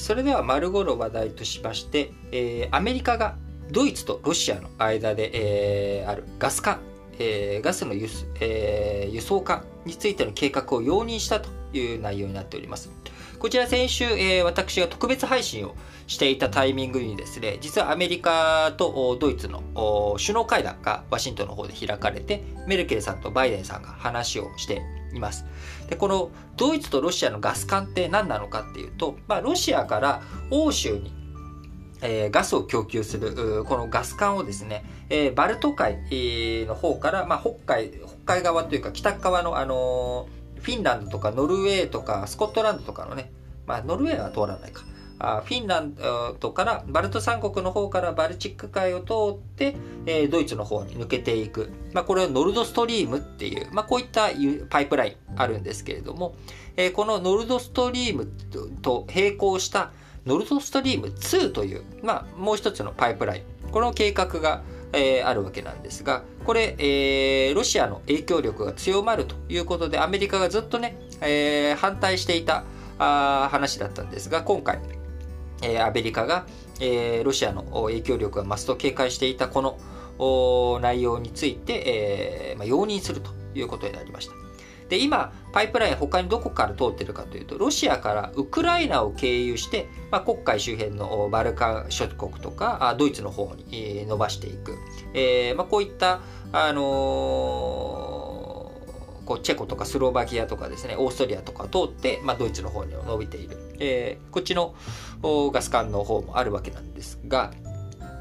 それでは丸ごろ話題としまして、えー、アメリカがドイツとロシアの間で、えー、あるガス管、えー、ガスの輸,、えー、輸送管についての計画を容認したという内容になっております。こちら先週、えー、私が特別配信をしていたタイミングにですね、実はアメリカとドイツの首脳会談がワシントンの方で開かれて、メルケルさんとバイデンさんが話をしています。で、このドイツとロシアのガス管って何なのかっていうと、まあ、ロシアから欧州にえー、ガスを供給する、このガス管をですね、えー、バルト海の方から、まあ、北海、北海側というか北側の、あのー、フィンランドとかノルウェーとかスコットランドとかのね、まあ、ノルウェーは通らないか。フィンランドからバルト三国の方からバルチック海を通って、ドイツの方に抜けていく、まあ、これはノルドストリームっていう、まあ、こういったパイプラインあるんですけれども、このノルドストリームと並行したノルドストリーム2という、まあ、もう一つのパイプライン。この計画が、あるわけなんですがこれ、ロシアの影響力が強まるということでアメリカがずっとね、反対していた話だったんですが今回えー、アメリカが、えー、ロシアの影響力が増すと警戒していたこの内容について、えーまあ、容認するということになりました。で、今、パイプライン他にどこから通ってるかというと、ロシアからウクライナを経由して、まあ、黒海周辺のバルカン諸国とか、ドイツの方に伸ばしていく。えーまあ、こういった、あのーチェコとかスロバキアとかですね、オーストリアとか通って、まあ、ドイツの方に伸びている。えー、こっちのガス管の方もあるわけなんですが、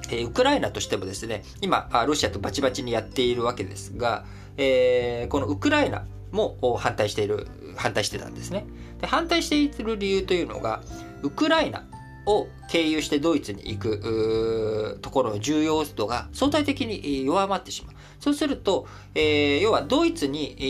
えー、ウクライナとしてもですね、今、ロシアとバチバチにやっているわけですが、えー、このウクライナも反対している、反対してたんですね。で反対している理由というのが、ウクライナを経由してドイツに行くところの重要度が相対的に弱まってしまう。そうすると、えー、要はドイツに、え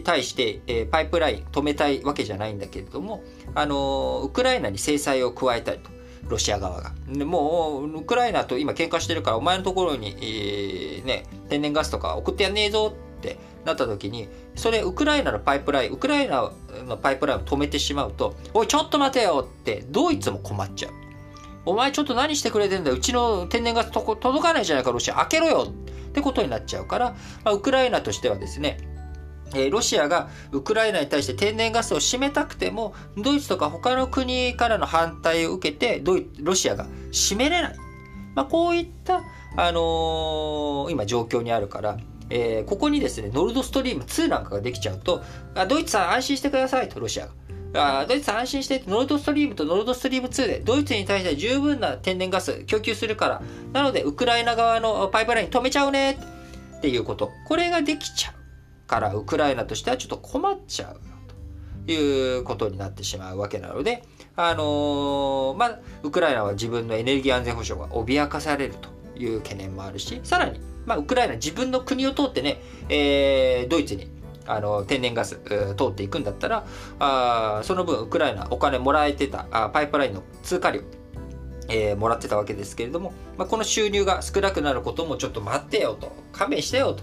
ー、対して、えー、パイプライン止めたいわけじゃないんだけれども、あのウクライナに制裁を加えたいと。ロシア側が。でもう、ウクライナと今喧嘩してるから、お前のところに、えー、ね、天然ガスとか送ってやんねえぞってなった時に、それ、ウクライナのパイプライン、ウクライナのパイプラインを止めてしまうと、おい、ちょっと待てよって、ドイツも困っちゃう。お前ちょっと何してくれてんだ。うちの天然ガスとこ届かないじゃないか、ロシア。開けろよってことになっちゃうから、まあ、ウクライナとしてはですね、えロシアがウクライナに対して天然ガスを閉めたくても、ドイツとか他の国からの反対を受けて、ドイロシアが閉めれない。まあ、こういった、あのー、今状況にあるから、えー、ここにですね、ノルドストリーム2なんかができちゃうと、あドイツさん安心してくださいと、ロシアが。あドイツさん安心して、ノルドストリームとノルドストリーム2で、ドイツに対して十分な天然ガス供給するから、なので、ウクライナ側のパイプライン止めちゃうねっていうこと。これができちゃうから、ウクライナとしてはちょっと困っちゃうということになってしまうわけなので、あのー、まあ、ウクライナは自分のエネルギー安全保障が脅かされるという懸念もあるし、さらに、まあ、ウクライナ自分の国を通ってね、えー、ドイツにあの天然ガス通っていくんだったらあその分ウクライナお金もらえてたあパイプラインの通過料えー、もらってたわけですけれども、まあ、この収入が少なくなることもちょっと待ってよと、勘弁してよと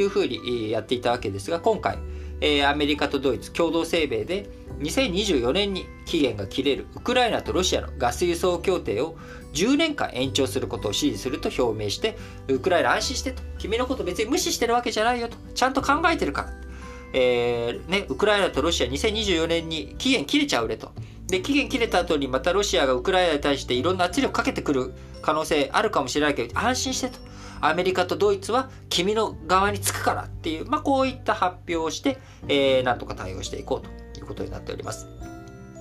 いうふうにやっていたわけですが、今回、えー、アメリカとドイツ共同声明で2024年に期限が切れるウクライナとロシアのガス輸送協定を10年間延長することを支持すると表明して、ウクライナ安心してと、君のこと別に無視してるわけじゃないよと、ちゃんと考えてるから。えー、ね、ウクライナとロシア2024年に期限切れちゃうれと。で、期限切れた後にまたロシアがウクライナに対していろんな圧力かけてくる可能性あるかもしれないけど、安心してと。アメリカとドイツは君の側につくからっていう、まあ、こういった発表をして、えー、なんとか対応していこうということになっております。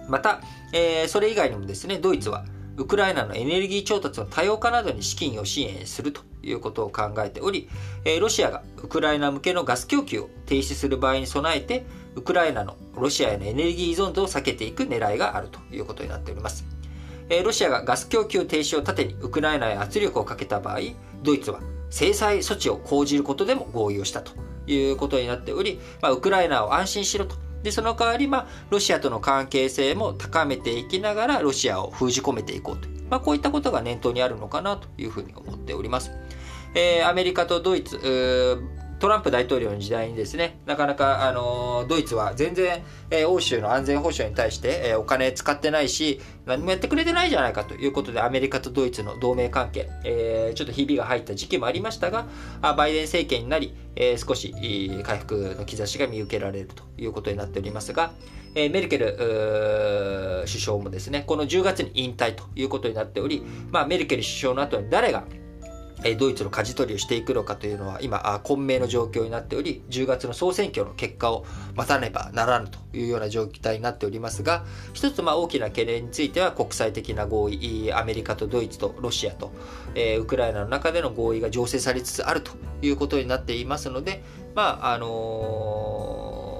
また、えー、それ以外にもですね、ドイツは、ウクライナのエネルギー調達の多様化などに資金を支援するということを考えており、えロシアがウクライナ向けのガス供給を停止する場合に備えて、ウクライナのロシアへのエネルギー依存度を避けていく狙いがあるということになっております。ロシアがガス供給停止を盾にウクライナへ圧力をかけた場合、ドイツは制裁措置を講じることでも合意をしたということになっており、まあ、ウクライナを安心しろとで、その代わり、まあ、ロシアとの関係性も高めていきながら、ロシアを封じ込めていこうとう、まあ、こういったことが念頭にあるのかなというふうに思っております。えー、アメリカとドイツ、トランプ大統領の時代にですね、なかなか、あのドイツは全然、えー、欧州の安全保障に対して、えー、お金使ってないし、何もやってくれてないじゃないかということで、アメリカとドイツの同盟関係、えー、ちょっとひびが入った時期もありましたが、あバイデン政権になり、え、少し回復の兆しが見受けられるということになっておりますが、え、メルケル首相もですね、この10月に引退ということになっており、まあ、メルケル首相の後に誰がドイツの舵取りをしていくのかというのは今混迷の状況になっており10月の総選挙の結果を待たねばならぬというような状態になっておりますが一つまあ大きな懸念については国際的な合意アメリカとドイツとロシアと、え、ウクライナの中での合意が醸成されつつあるということになっていますのでまああのー、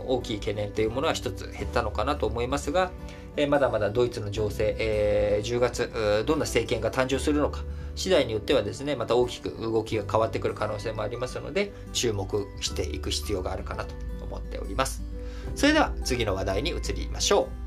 大きい懸念というものは一つ減ったのかなと思いますが、え、まだまだドイツの情勢、え、10月どんな政権が誕生するのか次第によってはですねまた大きく動きが変わってくる可能性もありますので注目していく必要があるかなと思っております。それでは次の話題に移りましょう。